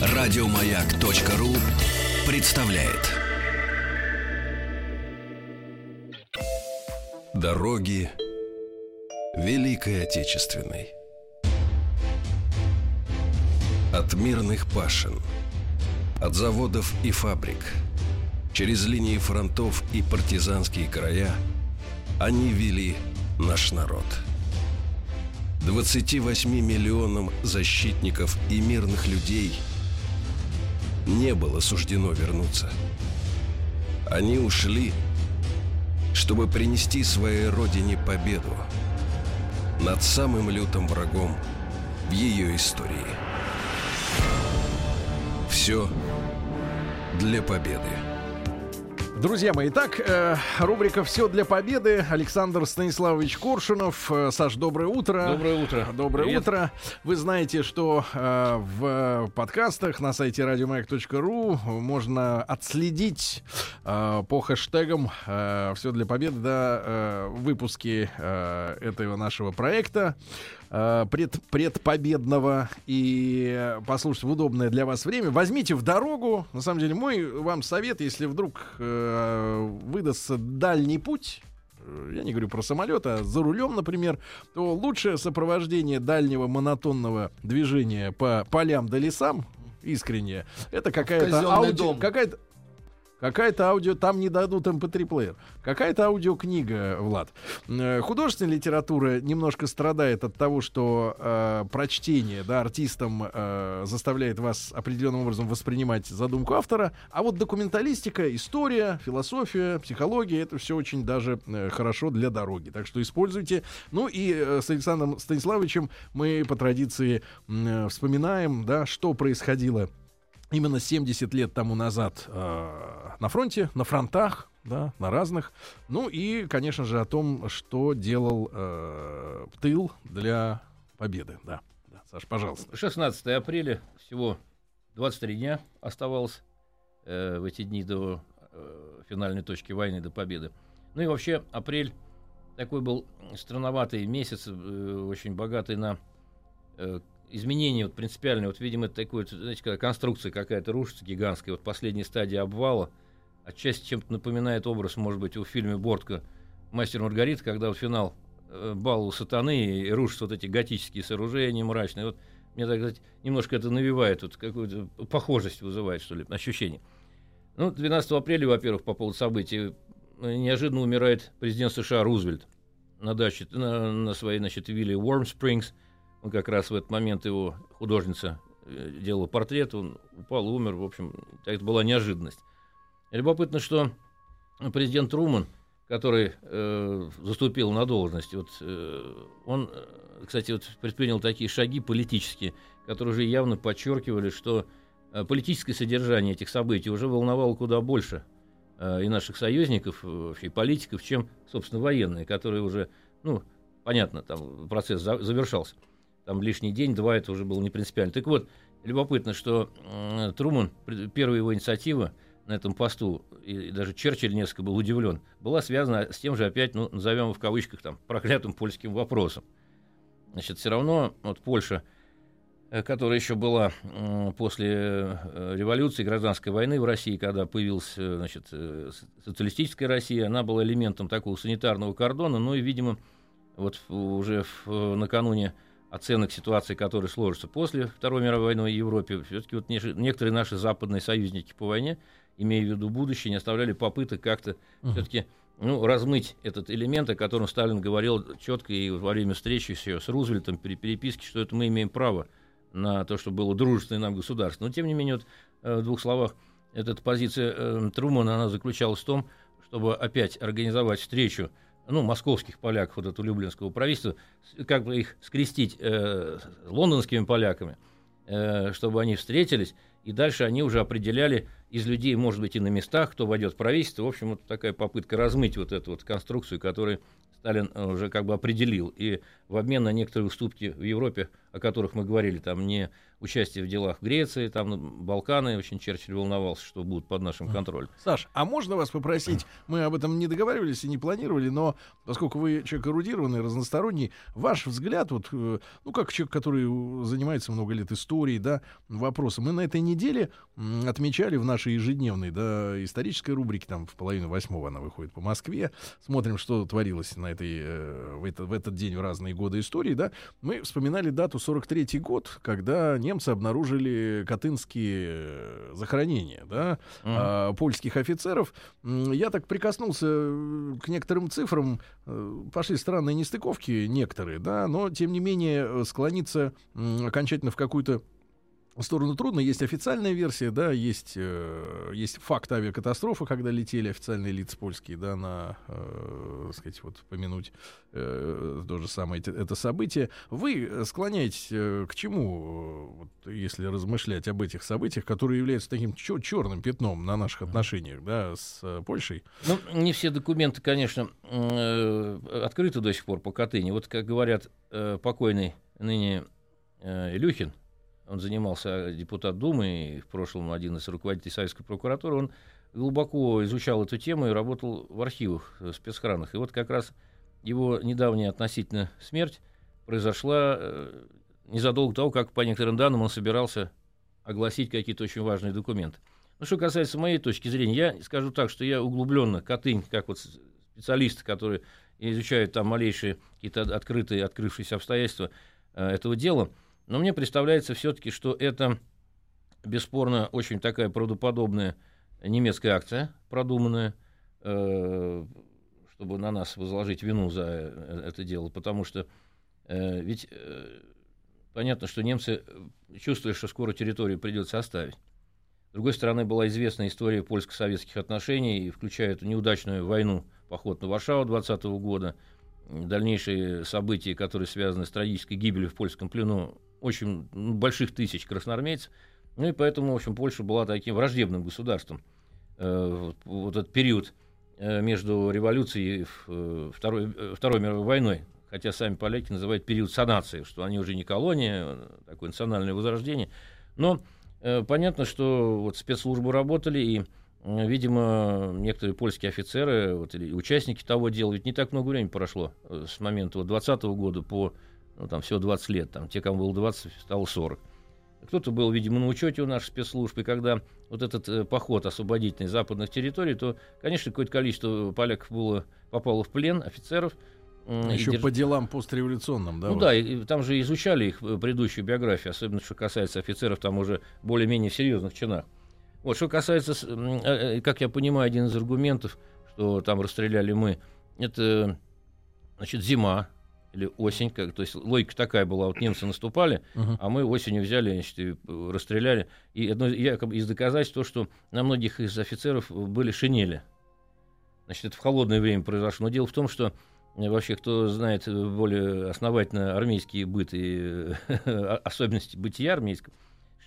Радиомаяк.ру представляет. Дороги Великой Отечественной. От мирных пашин От заводов и фабрик Через линии фронтов и партизанские края Они вели наш народ 28 миллионам защитников и мирных людей – не было суждено вернуться. Они ушли, чтобы принести своей родине победу над самым лютым врагом в ее истории. Все для победы. Друзья мои, итак, э, рубрика «Все для победы». Александр Станиславович Коршунов. Э, Саш, доброе утро. Доброе утро. Доброе Привет. утро. Вы знаете, что э, в подкастах на сайте радиомаяк.ру можно отследить э, по хэштегам э, «Все для победы» да, э, выпуски э, этого нашего проекта. Э, пред, предпобедного и послушать в удобное для вас время. Возьмите в дорогу. На самом деле, мой вам совет, если вдруг э, выдастся дальний путь, э, я не говорю про самолет, а за рулем, например, то лучшее сопровождение дальнего монотонного движения по полям да лесам, искренне, это какая-то ауди... какая-то Какая-то аудио, там не дадут mp3-плеер. Эм Какая-то аудиокнига, Влад. Э, художественная литература немножко страдает от того, что э, прочтение, да, артистам э, заставляет вас определенным образом воспринимать задумку автора, а вот документалистика, история, философия, психология, это все очень даже э, хорошо для дороги. Так что используйте. Ну и э, с Александром Станиславовичем мы по традиции э, вспоминаем, да, что происходило именно 70 лет тому назад э, на фронте, на фронтах, да, на разных. Ну и, конечно же, о том, что делал э, тыл для победы. Да, да. Саш, пожалуйста. 16 апреля, всего 23 дня оставалось э, в эти дни до э, финальной точки войны, до победы. Ну и вообще, апрель такой был странноватый месяц, э, очень богатый на э, изменения вот принципиальные, вот, видимо, вот, знаете, когда конструкция какая-то рушится гигантская, вот последняя стадия обвала, отчасти чем-то напоминает образ, может быть, у фильме «Бортка» «Мастер Маргарита», когда вот финал э, бал у сатаны и рушатся вот эти готические сооружения мрачные. Вот мне так сказать, немножко это навевает, вот какую-то похожесть вызывает, что ли, ощущение. Ну, 12 апреля, во-первых, по поводу событий, э, неожиданно умирает президент США Рузвельт на даче, на, на своей, значит, вилле Уорм Спрингс – он как раз в этот момент его художница э, делала портрет, он упал умер. В общем, это была неожиданность. Любопытно, что президент Труман, который э, заступил на должность, вот, э, он, э, кстати, вот предпринял такие шаги политические, которые уже явно подчеркивали, что э, политическое содержание этих событий уже волновало куда больше э, и наших союзников, вообще и политиков, чем, собственно, военные, которые уже, ну, понятно, там процесс за, завершался там лишний день-два, это уже было не принципиально. Так вот, любопытно, что э, Труман, первая его инициатива на этом посту, и даже Черчилль несколько был удивлен, была связана с тем же опять, ну, назовем в кавычках, там, проклятым польским вопросом. Значит, все равно вот Польша, э, которая еще была э, после э, революции, гражданской войны в России, когда появилась значит, социалистическая Россия, она была элементом такого санитарного кордона, ну и, видимо, вот уже в, накануне оценок ситуации, которые сложатся после Второй мировой войны в Европе, все-таки вот некоторые наши западные союзники по войне, имея в виду будущее, не оставляли попыток как-то uh-huh. все-таки ну, размыть этот элемент, о котором Сталин говорил четко и во время встречи с, с Рузвельтом при переписке, что это мы имеем право на то, что было дружественное нам государство. Но, тем не менее, вот, э, в двух словах, эта позиция э, Трумана, она заключалась в том, чтобы опять организовать встречу ну, московских поляков, вот этого люблинского правительства, как бы их скрестить э, с лондонскими поляками, э, чтобы они встретились, и дальше они уже определяли из людей, может быть, и на местах, кто войдет в правительство. В общем, вот такая попытка размыть вот эту вот конструкцию, которую Сталин уже как бы определил. И в обмен на некоторые уступки в Европе о которых мы говорили, там не участие в делах в Греции, там Балканы, очень Черчилль волновался, что будут под нашим контролем. Саш, а можно вас попросить, мы об этом не договаривались и не планировали, но поскольку вы человек эрудированный, разносторонний, ваш взгляд, вот, э, ну, как человек, который занимается много лет историей, да, вопросом, мы на этой неделе отмечали в нашей ежедневной, да, исторической рубрике, там, в половину восьмого она выходит по Москве, смотрим, что творилось на этой, э, в, это, в этот день в разные годы истории, да, мы вспоминали дату 43-й год, когда немцы обнаружили катынские э, захоронения, да, mm-hmm. польских офицеров. Я так прикоснулся э, к некоторым цифрам, э, пошли странные нестыковки некоторые, да, но тем не менее склониться окончательно в какую-то сторону трудно. Есть официальная версия, да, есть, э, есть факт авиакатастрофы, когда летели официальные лица польские, да, на, э, сказать, вот помянуть э, то же самое это, это событие. Вы склоняетесь э, к чему, вот, если размышлять об этих событиях, которые являются таким чер- черным пятном на наших отношениях, да, с э, Польшей? Ну, не все документы, конечно, э, открыты до сих пор по Катыни. Вот, как говорят э, покойный ныне э, Илюхин, он занимался депутат Думы, и в прошлом один из руководителей Советской прокуратуры, он глубоко изучал эту тему и работал в архивах, в спецхранах. И вот как раз его недавняя относительно смерть произошла э, незадолго до того, как, по некоторым данным, он собирался огласить какие-то очень важные документы. Ну, что касается моей точки зрения, я скажу так, что я углубленно, Катынь, как вот специалист, который изучает там малейшие какие-то открытые, открывшиеся обстоятельства э, этого дела, но мне представляется все-таки, что это бесспорно очень такая правдоподобная немецкая акция, продуманная, э, чтобы на нас возложить вину за э, это дело, потому что э, ведь понятно, что немцы чувствуют, что скоро территорию придется оставить. С другой стороны, была известна история польско-советских отношений, включая эту неудачную войну, поход на Варшаву 20 года, дальнейшие события, которые связаны с трагической гибелью в польском плену очень больших тысяч красноармейцев. Ну и поэтому, в общем, Польша была таким враждебным государством. Э, вот этот период э, между революцией и э, Второй, Второй мировой войной, хотя сами поляки называют период санации, что они уже не колония, такое национальное возрождение. Но понятно, что вот спецслужбы работали, и, видимо, некоторые польские офицеры вот, или участники того дела, ведь не так много времени прошло с момента вот, 20 -го года по ну, там всего 20 лет, там, те, кому было 20, стало 40. Кто-то был, видимо, на учете у наших спецслужб, и когда вот этот э, поход освободительный западных территорий, то, конечно, какое-то количество поляков было, попало в плен, офицеров. Еще держ... по делам постреволюционным, да? Ну вот? да, и, и там же изучали их э, предыдущую биографию, особенно что касается офицеров там уже более-менее серьезных чинах. Вот, что касается, э, как я понимаю, один из аргументов, что там расстреляли мы, это, значит, зима, или осень, как, то есть логика такая была, вот немцы наступали, uh-huh. а мы осенью взяли, значит, и расстреляли. И одно якобы из доказательств то, что на многих из офицеров были шинели. Значит, это в холодное время произошло. Но дело в том, что э, вообще, кто знает более основательно армейские быт и особенности бытия армейского,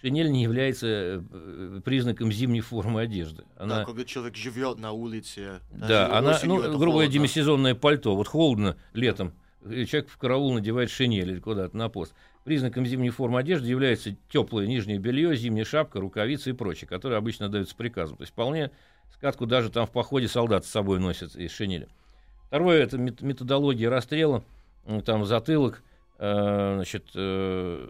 шинель не является э, признаком зимней формы одежды. Она, да, когда человек живет на улице. Да, она, ну, грубо говоря, демисезонное пальто. Вот холодно летом, человек в караул надевает шинель или куда-то на пост. Признаком зимней формы одежды является теплое нижнее белье, зимняя шапка, рукавицы и прочее, которые обычно даются приказом. То есть вполне скатку даже там в походе солдат с собой носят из шинели. Второе – это методология расстрела, там затылок, э, значит, э,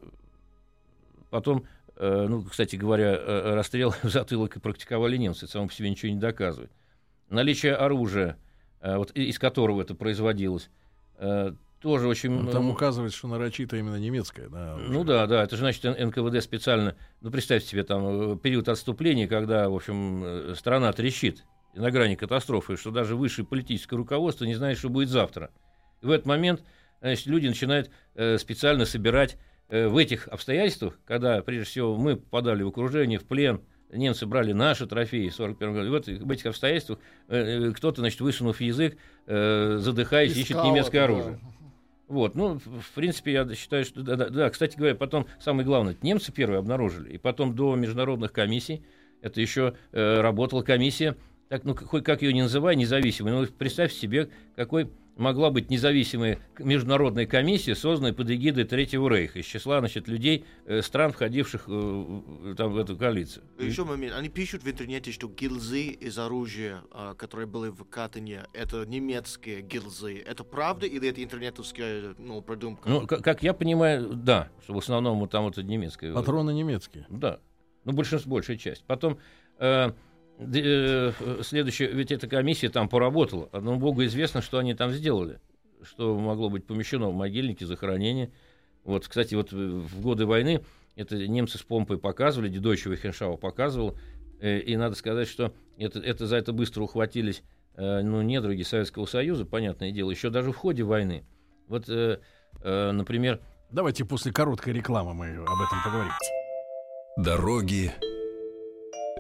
потом, э, ну, кстати говоря, э, расстрел в затылок и практиковали немцы, это само по себе ничего не доказывает. Наличие оружия, вот, из которого это производилось, тоже очень... Ну, там указывается, что нарочито именно немецкая. Да, ну да, да, это же значит НКВД специально, ну представьте себе там э, период отступления, когда, в общем, э, страна трещит на грани катастрофы, что даже высшее политическое руководство не знает, что будет завтра. И в этот момент значит, люди начинают э, специально собирать э, в этих обстоятельствах, когда, прежде всего, мы попадали в окружение, в плен, немцы брали наши трофеи в 1941 году. И вот в этих обстоятельствах э, э, кто-то, значит, высунув язык, э, задыхаясь, Искал, ищет немецкое да. оружие. Вот, ну, в принципе, я считаю, что да, да, да, кстати говоря, потом самое главное, немцы первые обнаружили, и потом до международных комиссий, это еще э, работала комиссия, так, ну, какой, как ее не называй, независимой, но представь себе, какой могла быть независимая международная комиссия, созданная под эгидой Третьего Рейха, из числа значит, людей, э, стран, входивших э, там, в эту коалицию. Еще момент. Они пишут в интернете, что гильзы из оружия, э, которые были в Катане, это немецкие гильзы. Это правда или это интернетовская ну, продумка? Ну, как, как я понимаю, да, что в основном вот там вот это немецкое. Патроны немецкие. Да. Ну, большинство, большая часть. Потом э, э, следующее, ведь эта комиссия там поработала. Одному богу известно, что они там сделали. Что могло быть помещено в могильнике, захоронение. Вот, кстати, вот в годы войны это немцы с помпой показывали, Дедойчева Хеншау показывал. Э, и надо сказать, что это, это, за это быстро ухватились э, ну, недруги Советского Союза, понятное дело, еще даже в ходе войны. Вот, э, э, например... Давайте после короткой рекламы мы об этом поговорим. Дороги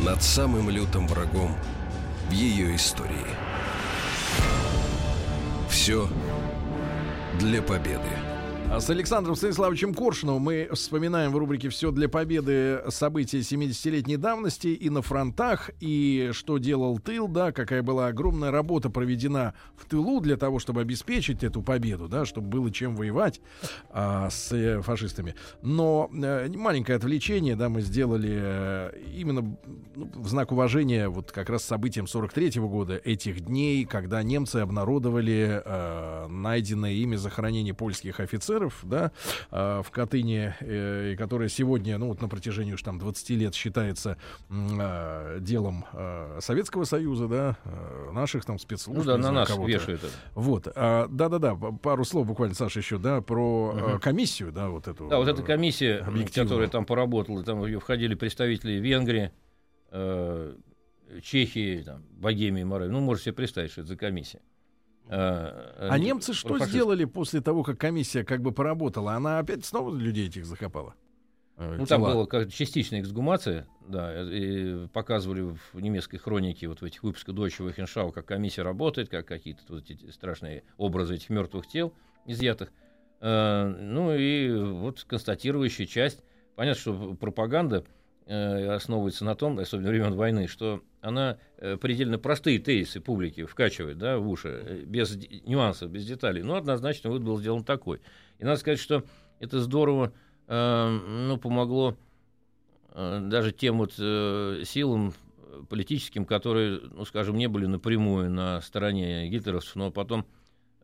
над самым лютым врагом в ее истории. Все для победы. С Александром Станиславовичем Коршуновым мы вспоминаем в рубрике «Все для победы» события 70-летней давности и на фронтах, и что делал тыл, да, какая была огромная работа проведена в тылу для того, чтобы обеспечить эту победу, да, чтобы было чем воевать а, с э, фашистами. Но э, маленькое отвлечение, да, мы сделали э, именно ну, в знак уважения вот как раз событиям 43-го года, этих дней, когда немцы обнародовали э, найденное ими захоронение польских офицеров, офицеров, да, э, в Катыни, э, которая сегодня, ну вот на протяжении уж там 20 лет считается э, делом э, Советского Союза, да, э, наших там спецслужб. Ну да, на нас вешают это. Вот, а, да-да-да, пару слов буквально, Саша, еще, да, про угу. э, комиссию, да, вот эту. Да, вот эта комиссия, которая там поработала, там входили представители Венгрии, э, Чехии, там, Богемии, Моравии. Ну, можете себе представить, что это за комиссия. А, а немцы что фашист. сделали после того, как комиссия как бы поработала? Она опять снова людей этих закопала? Э, ну, там была как частичная эксгумация, да, и показывали в немецкой хронике, вот в этих выпусках Deutsche Wochenschau, как комиссия работает, как какие-то вот эти страшные образы этих мертвых тел изъятых. Э, ну и вот констатирующая часть. Понятно, что пропаганда Э, основывается на том, особенно времен войны, что она э, предельно простые тезисы публики вкачивает да, в уши, э, без нюансов, без деталей. Но однозначно вывод был сделан такой. И надо сказать, что это здорово ну, помогло даже тем вот силам политическим, которые, ну, скажем, не были напрямую на стороне гитлеровцев, но потом,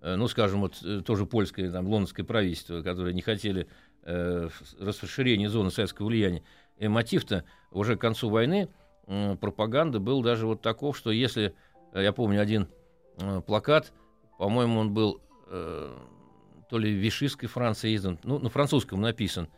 ну, скажем, вот тоже польское, там, лондонское правительство, которые не хотели э, расширения зоны советского влияния, и мотив-то уже к концу войны э, пропаганды был даже вот таков, что если, э, я помню один э, плакат, по-моему, он был э, то ли в Вишистской Франции издан, ну, на французском написан,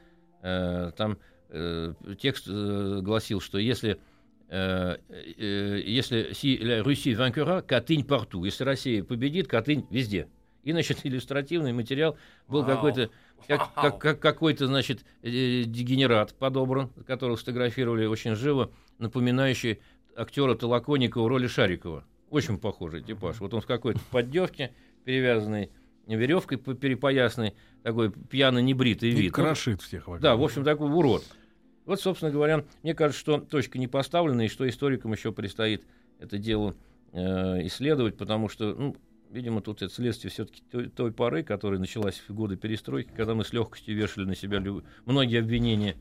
э, там э, текст э, гласил, что если э, э, если si la Russie vainquera, Катынь порту, если Россия победит, Катынь везде. И, значит, иллюстративный материал был какой-то как, как, как какой-то, значит, э, дегенерат подобран, которого сфотографировали очень живо, напоминающий актера Толоконникова в роли Шарикова. Очень похожий типаж. Вот он в какой-то поддевке, перевязанной веревкой перепоясной, такой пьяно небритый вид. И крошит всех вокруг. Да, в общем, такой урод. Вот, собственно говоря, мне кажется, что точка не поставлена, и что историкам еще предстоит это дело э, исследовать, потому что ну, Видимо, тут это следствие все-таки той, той поры, которая началась в годы перестройки, когда мы с легкостью вешали на себя люб... многие обвинения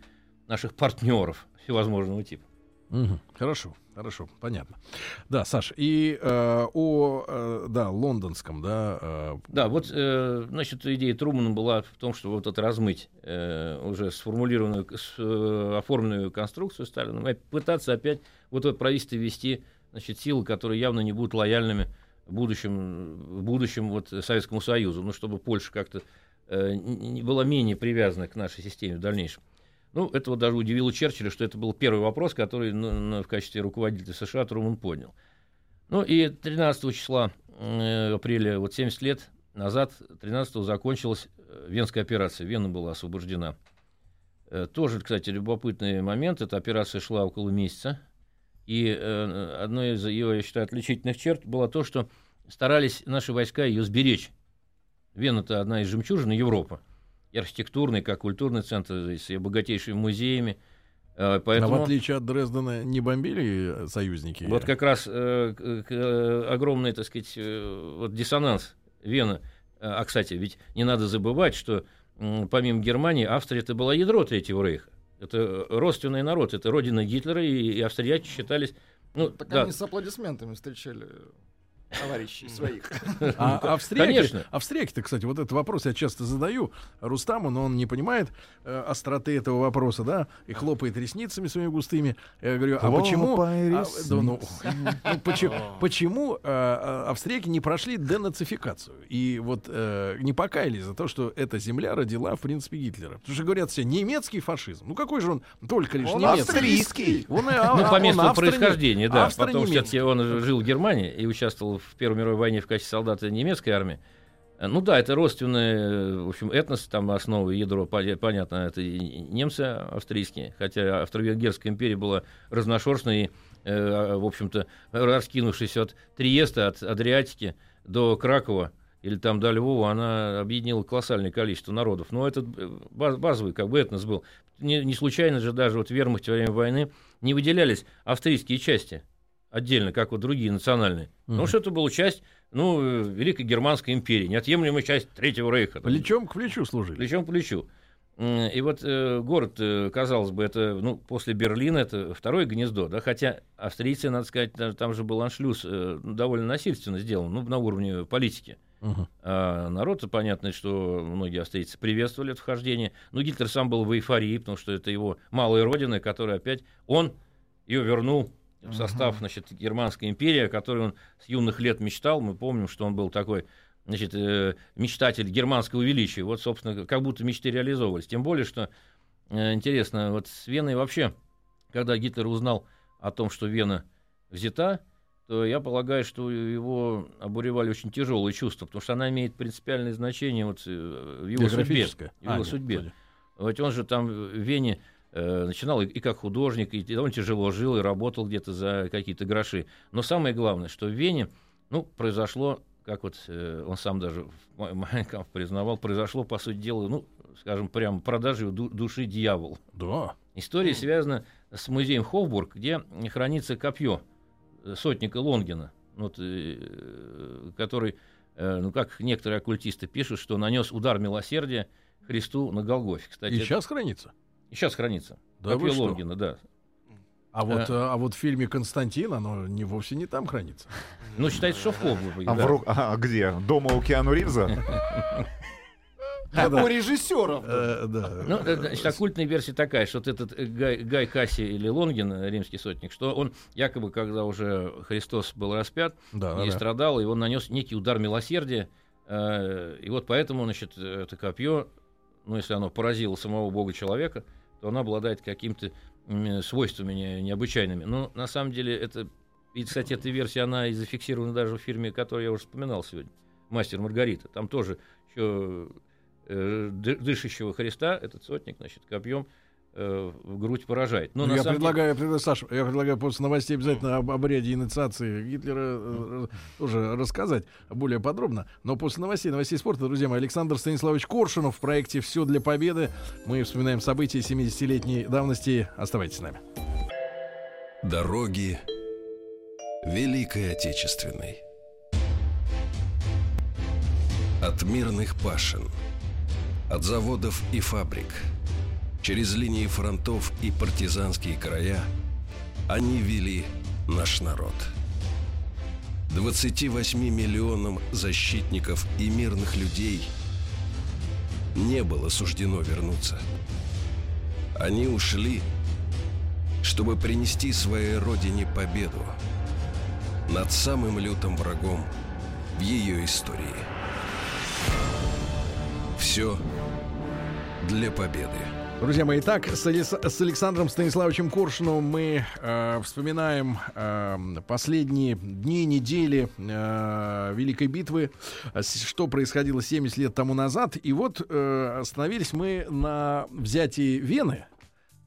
наших партнеров всевозможного типа. Угу. Хорошо, хорошо, понятно. Да, Саш, и э, о, э, да, лондонском, да. Э... Да, вот, э, значит, идея Трумана была в том, что вот это размыть э, уже сформулированную, с, э, оформленную конструкцию Сталина, пытаться опять вот это правительство вести, значит, силы, которые явно не будут лояльными будущем, будущем вот Советскому Союзу, ну, чтобы Польша как-то э, не была менее привязана к нашей системе в дальнейшем. Ну, это вот даже удивило Черчилля, что это был первый вопрос, который ну, в качестве руководителя США Труман поднял. Ну и 13 числа э, апреля, вот 70 лет назад, 13 закончилась э, Венская операция. Вена была освобождена. Э, тоже, кстати, любопытный момент. Эта операция шла около месяца. И э, одной из ее, я считаю, отличительных черт было то, что старались наши войска ее сберечь. Вена – это одна из жемчужин Европы. И архитектурный, как культурный центр, с ее богатейшими музеями. Э, поэтому... А в отличие от Дрездена не бомбили союзники? Вот как раз э, э, огромный, так сказать, э, вот диссонанс Вена. А, кстати, ведь не надо забывать, что э, помимо Германии, Австрия это была ядро Третьего Рейха. Это родственный народ, это родина Гитлера, и, и австрияки считались... Ну, так да. они с аплодисментами встречали товарищей своих. А австрияки, Конечно. австрияки-то, кстати, вот этот вопрос я часто задаю Рустаму, но он не понимает э, остроты этого вопроса, да, и хлопает ресницами своими густыми. Я говорю, а почему... А, да, ну, ну, почему, почему э, э, австрияки не прошли денацификацию и вот э, не покаялись за то, что эта земля родила, в принципе, Гитлера? Потому что говорят все, немецкий фашизм. Ну какой же он только лишь он немецкий? австрийский. Он, а, ну, по месту происхождения, да. Потому что он жил в Германии и участвовал в Первой мировой войне в качестве солдата немецкой армии. Э, ну да, это родственный, в общем, этнос, там основа, ядро, понятно, это немцы австрийские, хотя Австро-Венгерская империя была разношерстной, э, в общем-то, раскинувшись от Триеста, от Адриатики до Кракова, или там до Львова, она объединила колоссальное количество народов. Но этот э, базовый как бы этнос был. Не, не случайно же даже вот в вермахте во время войны не выделялись австрийские части отдельно, как вот другие национальные. Mm-hmm. Потому что это была часть ну, Великой Германской империи, неотъемлемая часть Третьего Рейха. Плечом к плечу служили. Плечом к плечу. И вот э, город, э, казалось бы, это ну, после Берлина это второе гнездо, да, хотя австрийцы, надо сказать, там же был аншлюз э, довольно насильственно сделан, ну, на уровне политики. Uh-huh. А народ, понятно, что многие австрийцы приветствовали это вхождение. Но Гитлер сам был в эйфории, потому что это его малая родина, которая опять он ее вернул в состав, значит, Германской империи, о которой он с юных лет мечтал. Мы помним, что он был такой значит, э, мечтатель германского величия. Вот, собственно, как будто мечты реализовывались. Тем более, что э, интересно, вот с Веной вообще, когда Гитлер узнал о том, что Вена взята, то я полагаю, что его обуревали очень тяжелые чувства, потому что она имеет принципиальное значение вот э, в его судьбе. В его а, судьбе. Нет, вот он же там в Вене начинал и, и как художник, и довольно тяжело жил, и работал где-то за какие-то гроши. Но самое главное, что в Вене, ну, произошло, как вот э, он сам даже в Майнкамп признавал, произошло, по сути дела, ну, скажем, прямо продажи ду- души дьявол. Да. История mm. связана с музеем Хофбург, где хранится копье э, сотника Лонгина, вот, э, который, э, ну, как некоторые оккультисты пишут, что нанес удар милосердия Христу на Голгофе. Кстати, и сейчас это... хранится? Сейчас хранится. Да Копье Лонгина, да. А вот, а, а вот в фильме Константин оно не вовсе не там хранится. Ну, считается, что в Хоблове. А, да. в, а, а где? Дома у Киану Ривза? Как у режиссеров. Э, ну, э, значит, оккультная версия такая, что вот этот Гай, Гай Касси или Лонгин, римский сотник, что он якобы, когда уже Христос был распят и страдал, и он нанес некий удар милосердия, и вот поэтому, значит, это копье, ну, если оно поразило самого Бога человека, то она обладает какими-то свойствами не, необычайными. Но на самом деле это, и, кстати, эта версия, она и зафиксирована даже в фильме, который я уже вспоминал сегодня, «Мастер Маргарита». Там тоже еще э, дышащего Христа, этот сотник, значит, копьем Э, в грудь поражает. Но ну, я, предлагаю, деле... я предлагаю, Саша, я предлагаю после новостей обязательно об обряде инициации Гитлера э, тоже рассказать более подробно. Но после новостей, новостей спорта, друзья мои, Александр Станиславович Коршунов в проекте «Все для победы». Мы вспоминаем события 70-летней давности. Оставайтесь с нами. Дороги Великой Отечественной. От мирных пашин, от заводов и фабрик – Через линии фронтов и партизанские края они вели наш народ. 28 миллионам защитников и мирных людей не было суждено вернуться. Они ушли, чтобы принести своей родине победу над самым лютым врагом в ее истории. Все для победы. Друзья мои, итак, с, Александром Станиславовичем Коршуновым мы э, вспоминаем э, последние дни, недели э, Великой битвы, э, что происходило 70 лет тому назад. И вот э, остановились мы на взятии Вены.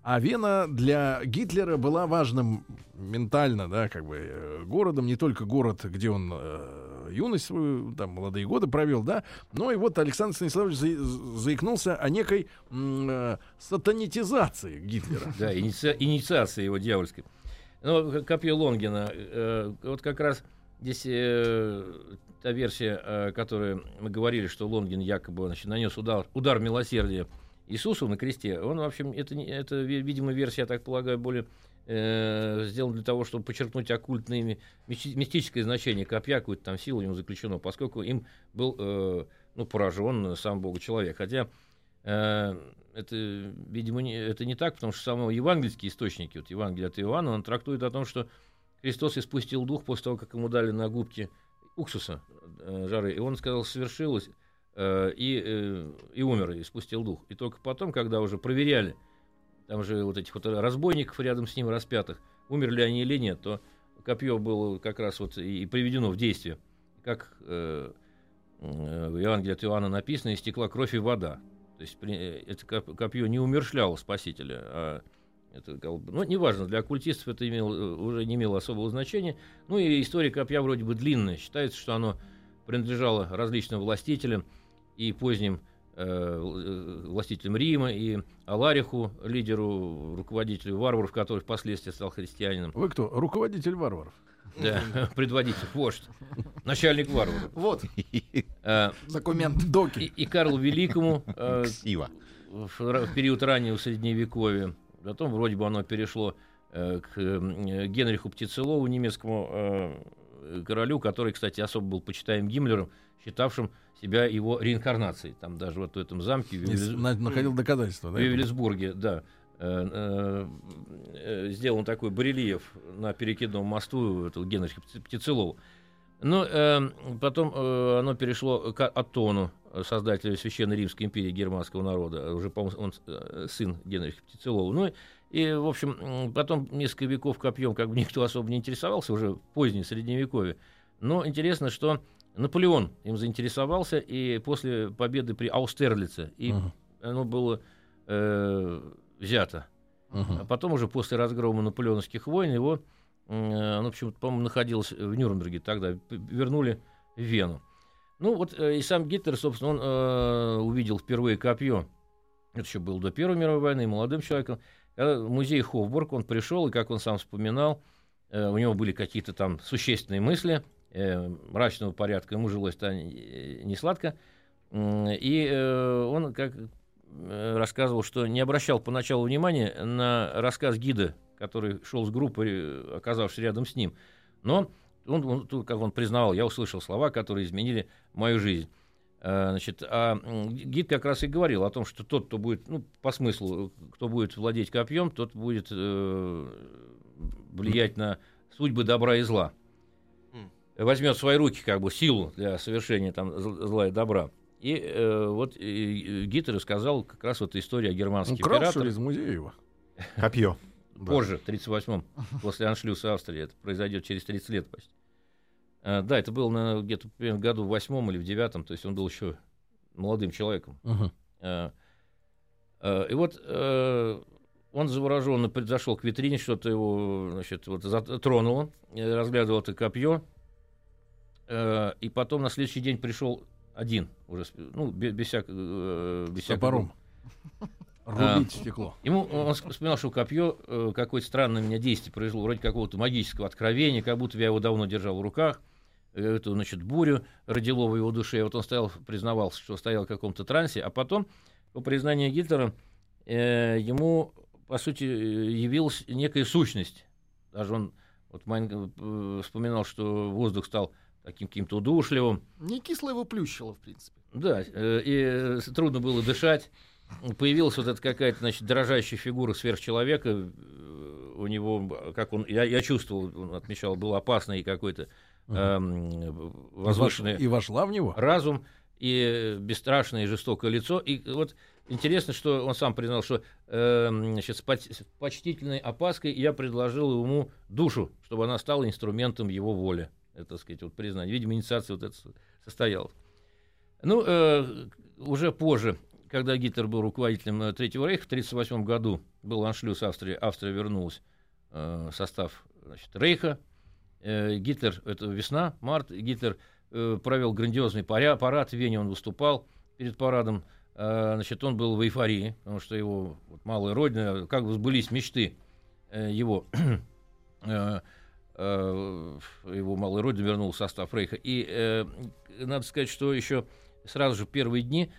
А Вена для Гитлера была важным ментально, да, как бы э, городом, не только город, где он э, юность свою, там, молодые годы провел, да, но и вот Александр Станиславович за- заикнулся о некой м, э, сатанитизации Гитлера. Да, иници- инициация его дьявольской. Ну, копье Лонгина. э, вот как раз здесь э, та версия, э, которую мы говорили, что Лонгин якобы значит, нанес удар, удар милосердия Иисусу на кресте. Он, в общем, это, это ви- видимо, версия, я так полагаю, более э, сделана для того, чтобы подчеркнуть оккультное, ми- мисти- мистическое значение копья, какую-то там силу в нем заключено, поскольку им был э, ну, поражен сам Бога человек. Хотя Э, это, видимо, не, это не так, потому что самые евангельские источники, вот Евангелие от Иоанна, он трактует о том, что Христос испустил дух после того, как ему дали на губки уксуса э, жары, и он сказал, свершилось, э, и, э, и умер, и спустил дух. И только потом, когда уже проверяли, там же вот этих вот разбойников рядом с ним распятых, умерли они или нет, то копье было как раз вот и приведено в действие. Как э, э, в Евангелии от Иоанна написано, истекла кровь и вода. То есть э, это коп- копье не умершляло спасителя, а это, ну, неважно, для оккультистов это имело, э, уже не имело особого значения. Ну и история копья вроде бы длинная. Считается, что оно принадлежало различным властителям и поздним властителям Рима, и Алариху, лидеру, руководителю варваров, который впоследствии стал христианином. Вы кто? Руководитель варваров. Да, предводитель, вождь, начальник варваров. Вот Э, документ. И, Доки. и Карлу Великому э, в, период раннего средневековья. Потом вроде бы оно перешло э, к э, Генриху Птицелову, немецкому э, королю, который, кстати, особо был почитаем Гиммлером, считавшим себя его реинкарнацией. Там даже вот в этом замке в на- находил доказательства, в да? Вивелисбурге, да, э, э, э, сделан такой барельеф на перекидном мосту этого Генриха Пти- Птицелова. Но э, потом э, оно перешло к Атону, э, создателю Священной Римской империи германского народа. Уже, по-моему, он э, сын Генриха Птицелова. Ну и, в общем, потом несколько веков копьем как бы никто особо не интересовался, уже позднее Средневековье. Но интересно, что Наполеон им заинтересовался, и после победы при Аустерлице, и Мгм. оно было э, взято. Мгм. А потом уже после разгрома наполеоновских войн его, э, оно почему-то, по-моему, находилось в Нюрнберге тогда, вернули в Вену. Ну вот э, и сам Гитлер, собственно, он э, увидел впервые копье. Это еще было до Первой мировой войны, молодым человеком. В музей Хофбург он пришел, и, как он сам вспоминал, э, у него были какие-то там существенные мысли э, мрачного порядка, ему жилось-то не, сладко. И э, он, как э, рассказывал, что не обращал поначалу внимания на рассказ гида, который шел с группой, э, оказавшись рядом с ним. Но он, как он признавал, я услышал слова, которые изменили мою жизнь. Э, Значит, а гид как раз и говорил о том, что тот, кто будет, ну, по смыслу, кто будет владеть копьем, тот будет э, влиять на судьбы добра и зла. Возьмет в свои руки как бы силу для совершения там зл- зла и добра. И э, вот э, Гитлер рассказал как раз вот историю о что императорах. ли, из музея его? Копье. Позже, в 38-м, после аншлюса Австрии. Это произойдет через 30 лет почти. А, да, это было где-то примерно в году в восьмом или в девятом, то есть он был еще молодым человеком. А, и вот э, он завороженно зашел к витрине, что-то его, значит, вот затронуло, э, разглядывал это копье, э, и потом на следующий день пришел один, уже, ну, без, без всяк- э, без всякого- топором. Рубить стекло. Ему он вспоминал, что копье э, какое-то странное у меня действие произвело, вроде какого-то магического откровения, как будто я его давно держал в руках. Э, Эту, значит, бурю родило в его душе. Вот он стоял, признавался, что стоял в каком-то трансе, а потом, по признанию Гитлера, э, ему, по сути, явилась некая сущность. Даже он вот Майн- э, вспоминал, что воздух стал таким каким-то удушливым. Не кисло его плющило, в принципе. Да, э, и э, трудно было дышать. Появилась вот эта какая-то, значит, дрожащая фигура сверхчеловека. Э, У него, как он, я, я чувствовал, он отмечал, был опасный какой-то эм, возвышенный И вошла в него? разум и бесстрашное и жестокое лицо. И вот интересно, что он сам признал, что э, значит, с, поч- с почтительной опаской я предложил ему душу, чтобы она стала инструментом его воли. Это, так сказать, вот признание. Видимо, инициация вот эта состоялась. Ну, э, уже позже, когда Гитлер был руководителем э, Третьего Рейха, в 1938 году был аншлюз Австрии, Австрия вернулась э, в состав значит, Рейха. Э, Гитлер, это весна, март, Гитлер э, провел грандиозный паря, парад, в Вене он выступал перед парадом. Э, значит, он был в эйфории, потому что его вот, малая родина, как бы сбылись мечты э, его э, э, его малой родины вернул в состав Рейха. И э, надо сказать, что еще сразу же первые дни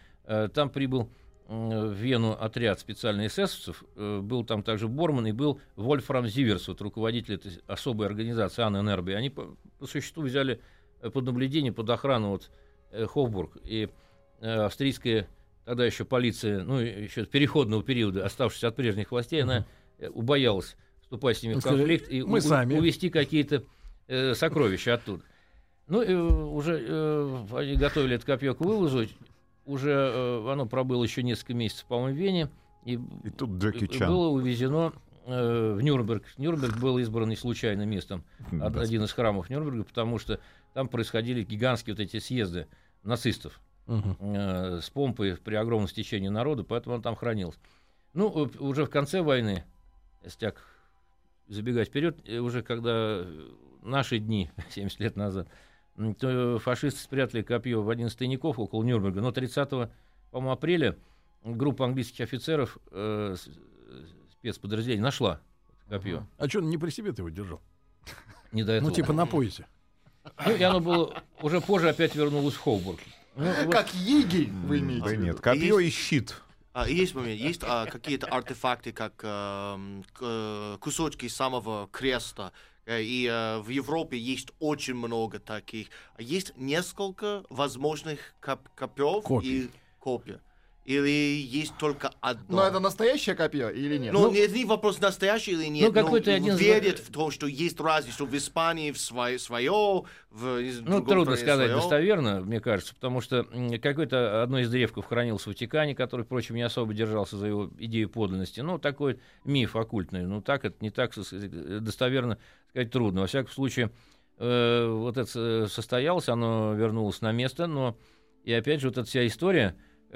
там прибыл э, в Вену отряд специальных эсэсовцев, э, был там также Борман и был Вольфрам Зиверс, вот руководитель этой особой организации Анна Энерби. Они по, по существу взяли э, под наблюдение, под охрану вот, э, Хофбург. И э, австрийская тогда еще полиция, ну, еще переходного периода, оставшись от прежних властей, она э, убоялась вступать с ними в конфликт и мы у- сами. увести какие-то э, сокровища оттуда. Ну, и, э, уже э, они готовили это копье к вывозу. Уже э, оно пробыло еще несколько месяцев, по-моему, в Вене. И, И тут Джеки Чан. было увезено э, в Нюрнберг. Нюрнберг был избран не случайно местом, один из храмов Нюрнберга, потому что там происходили гигантские вот эти съезды нацистов Мгм. э, с помпой при огромном стечении народа, поэтому он там хранился. Ну, э, уже в конце войны, если так забегать вперед, э, уже когда наши дни, 70 лет назад, фашисты спрятали копье в один из тайников около Нюрнберга, но 30 по-моему, апреля группа английских офицеров э, э, спецподразделений нашла копье. А что, не при себе ты его держал? Не до этого. Ну, типа на поясе. Ну, и оно было уже позже опять вернулось в Хоубург. Ну, вот- Как егерь, вы имеете Да в виду? нет, копье Есть- и щит. А, есть момент, есть а, какие-то артефакты, как к- э, кусочки самого креста. Э, И э, в Европе есть очень много таких. Есть несколько возможных коп- Копий. и копий. Или есть только одно. Но это настоящее копье или нет? Ну, нет, не вопрос настоящий или нет, но какой-то один из- верит в то, что есть разница, что в Испании в свое, свое в Ну, трудно сказать свое. достоверно, мне кажется, потому что какое-то одно из древков хранилось в Ватикане, который, впрочем, не особо держался за его идею подлинности. Ну, такой миф оккультный. Ну, так это не так достоверно сказать трудно. Во всяком случае, э, вот это э, состоялось, оно вернулось на место, но и опять же вот эта вся история,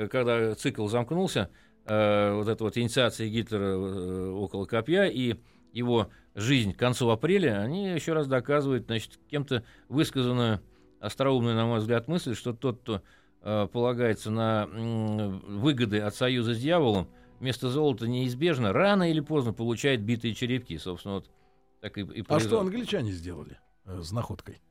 когда цикл замкнулся, э, вот эта вот инициация Гитлера э, около копья и его жизнь к концу апреля, они еще раз доказывают, значит, кем-то высказанную остроумную, на мой взгляд, мысль, что тот, кто э, полагается на выгоды от союза с дьяволом, вместо золота неизбежно, рано или поздно получает битые черепки. Собственно, вот так и, и А что англичане сделали э, с находкой?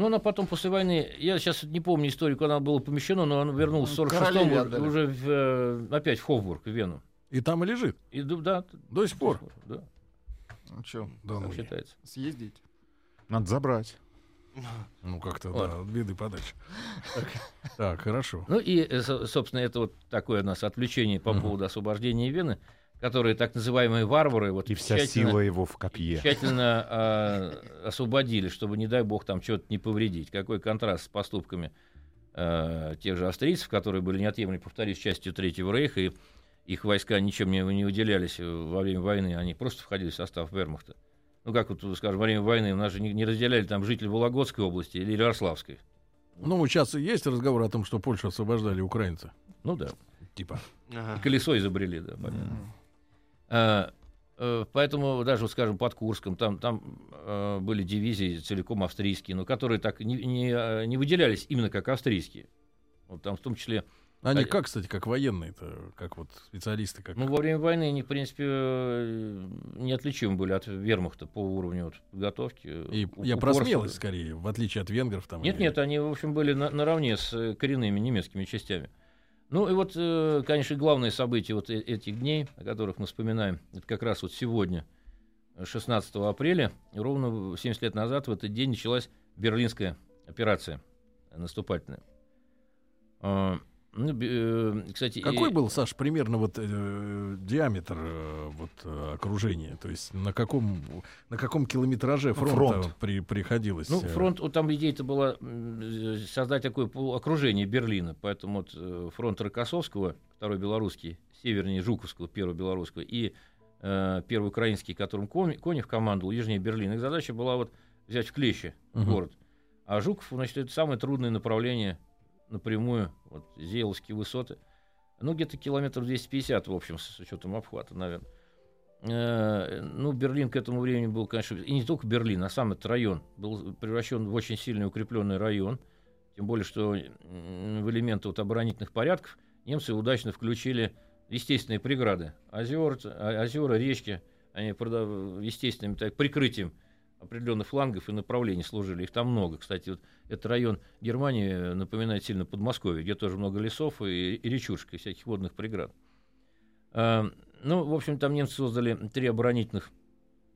Ну, она потом после войны, я сейчас не помню историю, когда она была помещена, но она вернулась в Ну, 46-м королеве уже, в, э, опять в Хофбург, в Вену. И там и лежит И, да, до сих пор. да, Ну что, Да ну, считается. съездить? Надо забрать. ну как-то, Вот. да, от беды подальше. Так, Так, хорошо. Ну и, э, со- собственно, это вот такое у нас отвлечение по поводу освобождения Вены, которые так называемые варвары вот И вся сила его в копье. тщательно а, освободили, чтобы, не дай бог, там что-то не повредить. Какой контраст с поступками а, тех же австрийцев, которые были неотъемлемой, повторюсь, частью Третьего Рейха, и их войска ничем не, не выделялись э, во время войны, они просто входили в состав вермахта. Ну, как вот, скажем, во время войны у нас же не, не разделяли там жители Вологодской области или Ярославской. Ну, сейчас и есть разговор о том, что Польшу освобождали украинцы. Ну да, Типа. Ага. колесо изобрели, да, понятно. Э, Поэтому даже, вот, скажем, под Курском, там, там э, были дивизии целиком австрийские, но которые так не, не, э, не выделялись именно как австрийские. Вот там в том числе, Они А- как, кстати, как военные-то, как вот специалисты, как... ну, во время войны они, в принципе, э, неотличимы были от вермахта по уровню вот, подготовки. И у- я про смелость скорее, в отличие от венгров там. Нет, или- нет, они, в общем, были на- наравне с э, коренными немецкими частями. Ну и вот, э, конечно, главное событие вот э- этих дней, о которых мы вспоминаем, это как раз вот сегодня, э, 16 апреля, ровно 70 лет назад в этот день началась Берлинская операция э, наступательная. Ну, э, кстати, и- Какой был, Саш, примерно вот э, диаметр э, вот э, окружения? То есть на каком на каком километраже фронта Фронт. При, приходилось? Ну, э, фронт, вот там идея-то была создать такое окружение Берлина, поэтому вот, фронт Рокоссовского, второй белорусский, севернее Жуковского, первого белорусского, и э, первый украинский, которым Кони- Конев командовал, южнее Берлина. Их задача была вот взять в клещи Мгм. город. А Жуков, значит, это самое трудное направление напрямую, вот Зейловские высоты. Ну, где-то километров 250, в общем, с учетом обхвата, наверное. Э, Ну, Берлин к этому времени был, конечно, и не только Берлин, а сам этот район был превращен в очень сильный укрепленный район. Тем более, что в элементы вот оборонительных порядков немцы удачно включили естественные преграды. Озер, а- озера, речки, они естественным так, прикрытием определенных флангов и направлений служили. Их там много. Кстати, вот этот район Германии э, напоминает сильно Подмосковье, где тоже много лесов и, и речушек, и всяких водных преград. А, ну, в общем, там немцы создали три оборонительных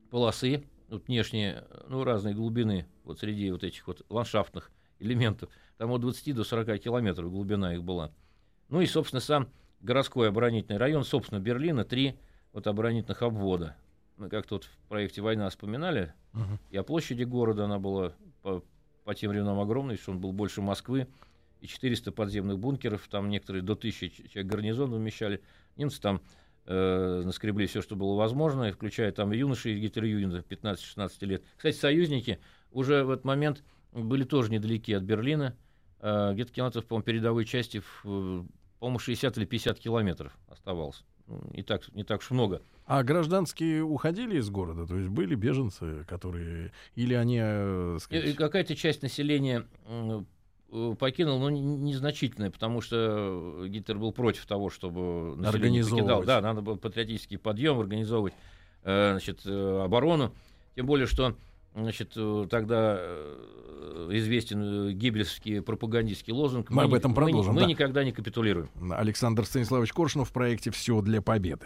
полосы, вот внешние, ну, разной глубины, вот среди вот этих вот ландшафтных элементов. Там от 20 до 40 километров глубина их была. Ну и, собственно, сам городской оборонительный район, собственно, Берлина, три вот оборонительных обвода. Мы как-то вот в проекте «Война» вспоминали, Мгм. и о площади города она была по, по тем временам огромной, что он был больше Москвы, и 400 подземных бункеров, там некоторые до 1000 ч- человек гарнизон вмещали. Немцы там э, наскребли все, что было возможно, включая там юношей Гитлер-Югенда 15-16 лет. Кстати, союзники уже в этот момент были тоже недалеки от Берлина, э, где-то километров, по-моему, передовой части, в, э, по-моему, 60 или 50 километров оставалось. Ну, Не так, не так уж много. А гражданские уходили из города? То есть были беженцы, которые... Или они, э, И- сказать, какая-то часть населения э, покинул, но не- незначительная, потому что Гитлер был против того, чтобы население покидал. Да, надо было патриотический подъем организовывать, э, значит, э, оборону. Тем более, что значит, э, тогда э, известен э, гиблевский пропагандистский лозунг. Мы об ни- этом продолжим, Мы, да. никогда не капитулируем. Александр Станиславович Коршунов в проекте «Все для победы».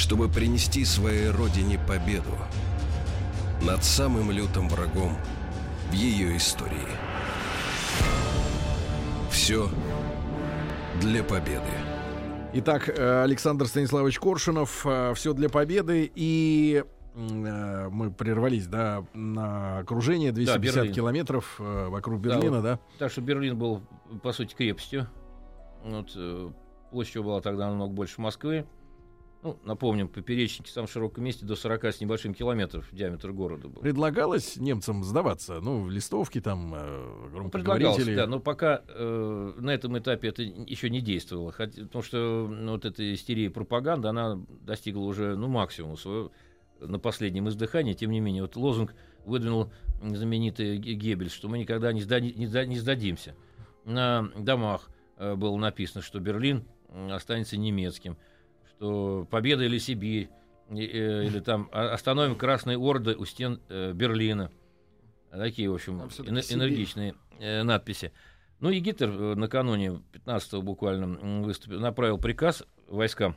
чтобы принести своей родине победу над самым лютым врагом в ее истории. Все для победы. Итак, э, Александр Станиславович Коршунов, все для победы. И э, мы прервались, да, на окружение 250 Берлин. километров э, вокруг Да, Берлина, вот. да? Так что Берлин был, по сути, крепостью. Вот, э, площадь была тогда намного больше Москвы. Ну, напомним, поперечники в самом широком месте до 40 с небольшим километров диаметр города был. Предлагалось немцам сдаваться, ну, листовки там, э, Ну, предлагалось, да, но пока э, на этом этапе это еще не действовало. Хотя, потому что ну, вот эта истерия пропаганды, она достигла уже ну, максимума своего на последнем издыхании. Тем не менее, вот лозунг выдвинул знаменитый Ге- Геббельс, что мы никогда не, сда- не сда- не сдадимся. На домах э, было написано, что Берлин останется немецким, что победа или Сибирь, э, или там «А- остановим Красные Орды у стен э, Берлина. Такие, в общем, Там всё-таки эне- Сибирь. энергичные э, надписи. Ну и Гитлер накануне 15-го буквально выступил, направил приказ войскам,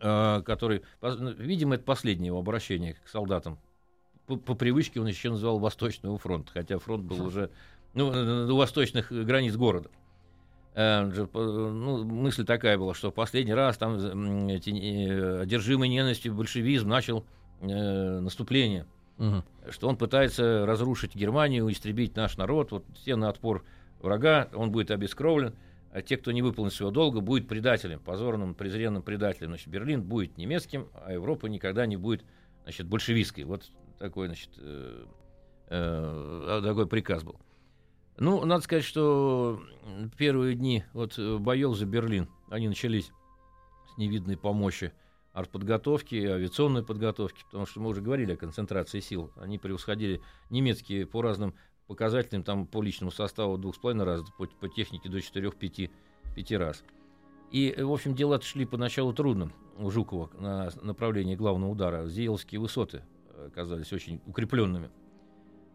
который, ну, видимо, это последнее его обращение к солдатам. По, по привычке он еще называл Восточного фронта, хотя фронт был уже ну, у восточных границ города. Э, по- ну, мысль такая была, что последний раз там одержимый ненавистью большевизм начал э, наступление Мгм. что он пытается разрушить Германию, истребить наш народ. Вот все на отпор врага, он будет обескровлен. А те, кто не выполнит своего долга, будет предателем, позорным, презренным предателем. Значит, Берлин будет немецким, а Европа никогда не будет значит, большевистской. Вот такой, значит, э, э, такой приказ был. Ну, надо сказать, что первые дни вот, э, боев за Берлин, они начались с невидной помощи артподготовки, авиационной подготовки, потому что мы уже говорили о концентрации сил. Они превосходили немецкие по разным показателям, там по личному составу двух с половиной раз, по, по технике до четырех-пяти пяти раз. И, э, в общем, дела шли поначалу трудно у Жукова на направлении главного удара. Зееловские высоты э, оказались очень укрепленными.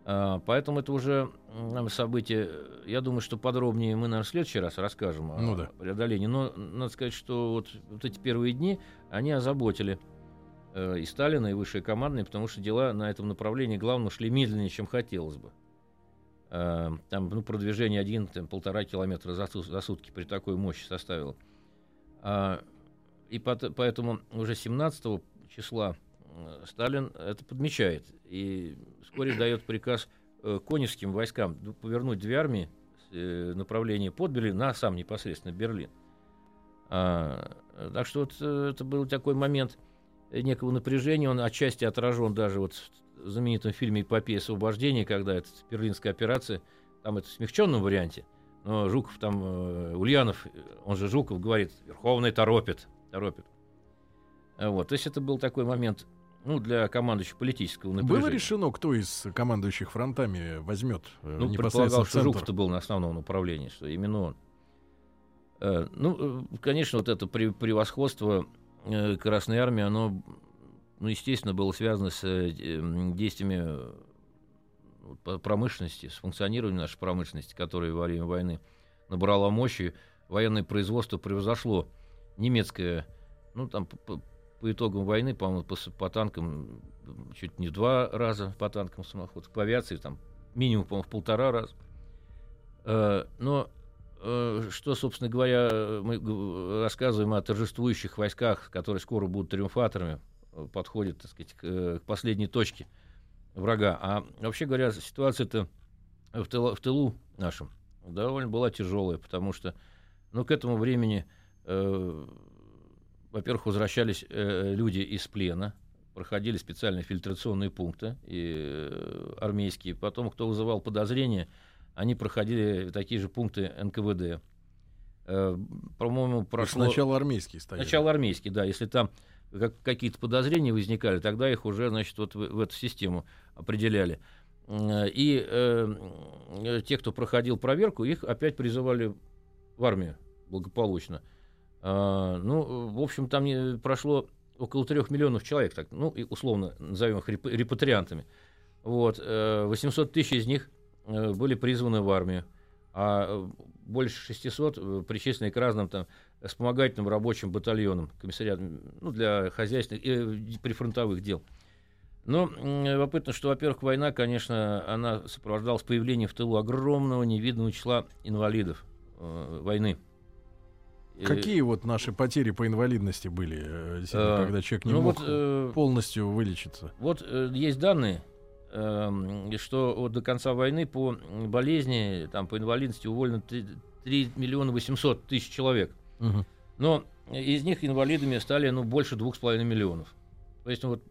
А, Поэтому это уже событие. Я думаю, что подробнее мы, наверное, в следующий раз расскажем о Ну да. преодолении. Но надо сказать, что вот, вот эти первые дни, они озаботили э, и Сталина, и высшие командные, потому что дела на этом направлении, главное, шли медленнее, чем хотелось бы. Э, Там, ну, продвижение один, там, полтора километра за, за сутки при такой мощи составило. А, и поэтому уже 17 числа Сталин это подмечает и вскоре дает приказ э, коневским войскам повернуть две армии с э, направления под Берлин на сам непосредственно Берлин. А, э, так что вот э, это был такой момент э, некого напряжения, он отчасти отражен даже вот в знаменитом фильме «Эпопея освобождения», когда это берлинская операция, там это в смягченном варианте, но Жуков там, э, Ульянов, э, он же Жуков, говорит, Верховный торопит, торопит. Вот, то есть это был такой момент, ну, для командующего политического напряжения. Было решено, кто из командующих фронтами возьмет э, Ну, предполагал, что? Жуков-то был на основном направлении, что именно он. Э, ну, э, конечно, вот это пре- превосходство э, Красной Армии, оно, ну, естественно, было связано с э, действиями э, промышленности, с функционированием нашей промышленности, которая во время войны набрала мощи. Военное производство превзошло немецкое, ну, там, по- итогам войны, по-моему, по, по танкам чуть не два раза, по танкам самоходцев, по авиации, там, минимум, по-моему, в полтора раза. Э, Но э, что, собственно говоря, мы рассказываем о торжествующих войсках, которые скоро будут триумфаторами, э, подходят, так сказать, к, э, к последней точке врага. А вообще говоря, ситуация-то в тылу, в тылу нашем довольно была тяжелая, потому что, ну, к этому времени, э, во-первых, возвращались э, люди из плена, проходили специальные фильтрационные пункты и, э, армейские. Потом, кто вызывал подозрения, они проходили такие же пункты НКВД. Э, по-моему, прошло... Сначала армейские стояли. Сначала армейский, да. Если там как- какие-то подозрения возникали, тогда их уже, значит, вот в, в эту систему определяли. И э, э, те, кто проходил проверку, их опять призывали в армию благополучно. А, ну, в общем, там прошло около трех миллионов человек, так, ну, и условно назовем их реп- репатриантами. Вот, э, 800 тысяч из них э, были призваны в армию, а э, больше 600 э, причислены к разным там вспомогательным рабочим батальонам, комиссариатам, ну, для хозяйственных и э, прифронтовых дел. Но м, любопытно, что, во-первых, война, конечно, она сопровождалась появлением в тылу огромного невиданного числа инвалидов э, войны. Какие вот наши потери по инвалидности были, э, Э, когда человек не ну мог вот, э, полностью вылечиться? Вот есть данные, эм, что вот до конца войны по болезни, там, по инвалидности уволено 3, миллиона 800 тысяч человек. Мгм. Но из них инвалидами стали ну, больше 2,5 миллионов. То есть ну, вот,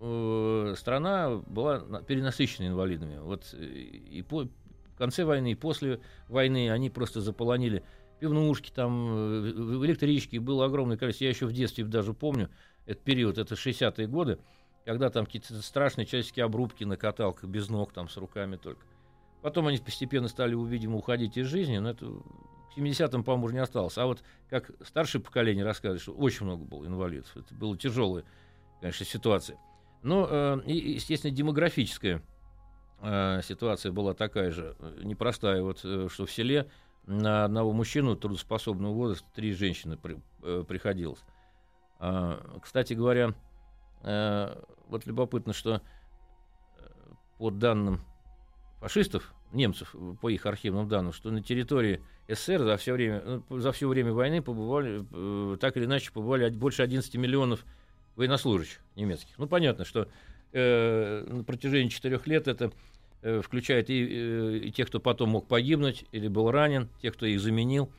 э, страна была на- перенасыщена инвалидами. Вот, и по, в конце войны, и после войны они просто заполонили пивнушки, там, э, в- электрички. Было огромное количество. Я еще в детстве даже помню этот период, это 60-е годы, когда там какие-то страшные человеческие обрубки на каталках, без ног, там, с руками только. Потом они постепенно стали, видимо, уходить из жизни, но это к 70-м, по-моему, уже не осталось. А вот как старшее поколение рассказывает, что очень много было инвалидов. Это была тяжелая, конечно, ситуация. Но, э, естественно, демографическая э, ситуация была такая же, э, непростая. Вот, э, что в селе на одного мужчину трудоспособного возраста три женщины при- э, приходилось. А, кстати говоря, э, вот любопытно, что э, по данным фашистов, немцев, э, по их архивным данным, что на территории СССР за все время, ну, за все время войны побывали, э, так или иначе, побывали больше 11 миллионов военнослужащих немецких. Ну, понятно, что э, на протяжении четырех лет это э, включает и, э, и тех, кто потом мог погибнуть или был ранен, тех, кто их заменил.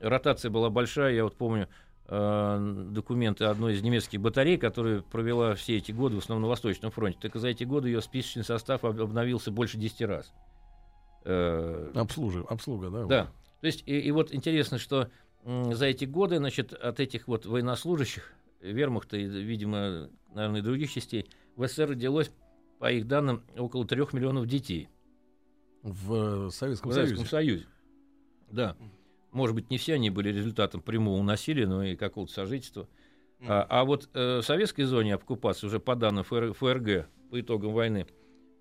Ротация была большая, я вот помню э, документы одной из немецких батарей, которая провела все эти годы в основном на Восточном фронте. Так за эти годы ее списочный состав об- обновился больше 10 раз. Э, Обслужи, обслуга, да? да. То есть, и, и вот интересно, что за эти годы, значит, от этих вот военнослужащих, вермахта и, видимо, наверное, и других частей, в СССР родилось, по их данным, около трех миллионов детей. В э, Советском в Союзе. Советском Союзе. Да. Может быть, не все они были результатом прямого насилия, но и какого-то сожительства. А, а вот э, в советской зоне оккупации, уже по данным ФР- ФРГ, по итогам войны,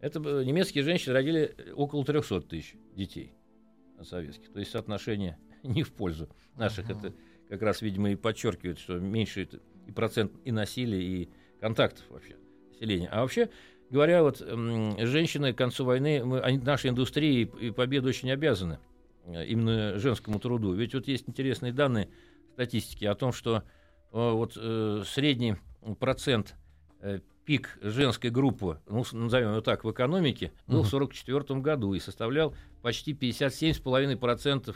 Это бы- немецкие женщины родили около 300 тысяч детей советских. То есть соотношение не в пользу наших. Это как раз, видимо, и подчеркивает, что меньше это и процент и насилия, и контактов вообще населения. А вообще, говоря, вот женщины к концу войны, мы, они нашей индустрии и победы очень обязаны э, именно женскому труду. Ведь вот есть интересные данные статистики о том, что э, вот э, средний процент пик женской группы, ну, назовем его так, в экономике, был в 1944 году и составлял почти 57,5%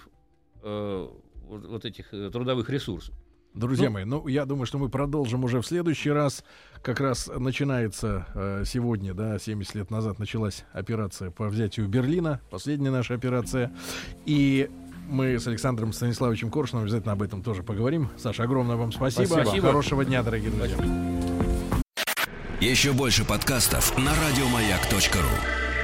э, вот, вот этих трудовых ресурсов. Друзья Ну- мои, ну я думаю, что мы продолжим уже в следующий раз. Как раз начинается э, сегодня, да, 70 лет назад началась операция по взятию Берлина, последняя наша операция. И мы с Александром Станиславовичем Коршуном обязательно об этом тоже поговорим. Саша, огромное вам спасибо. Спасибо. Хорошего дня, дорогие друзья. Еще больше подкастов на радиомаяк.ру.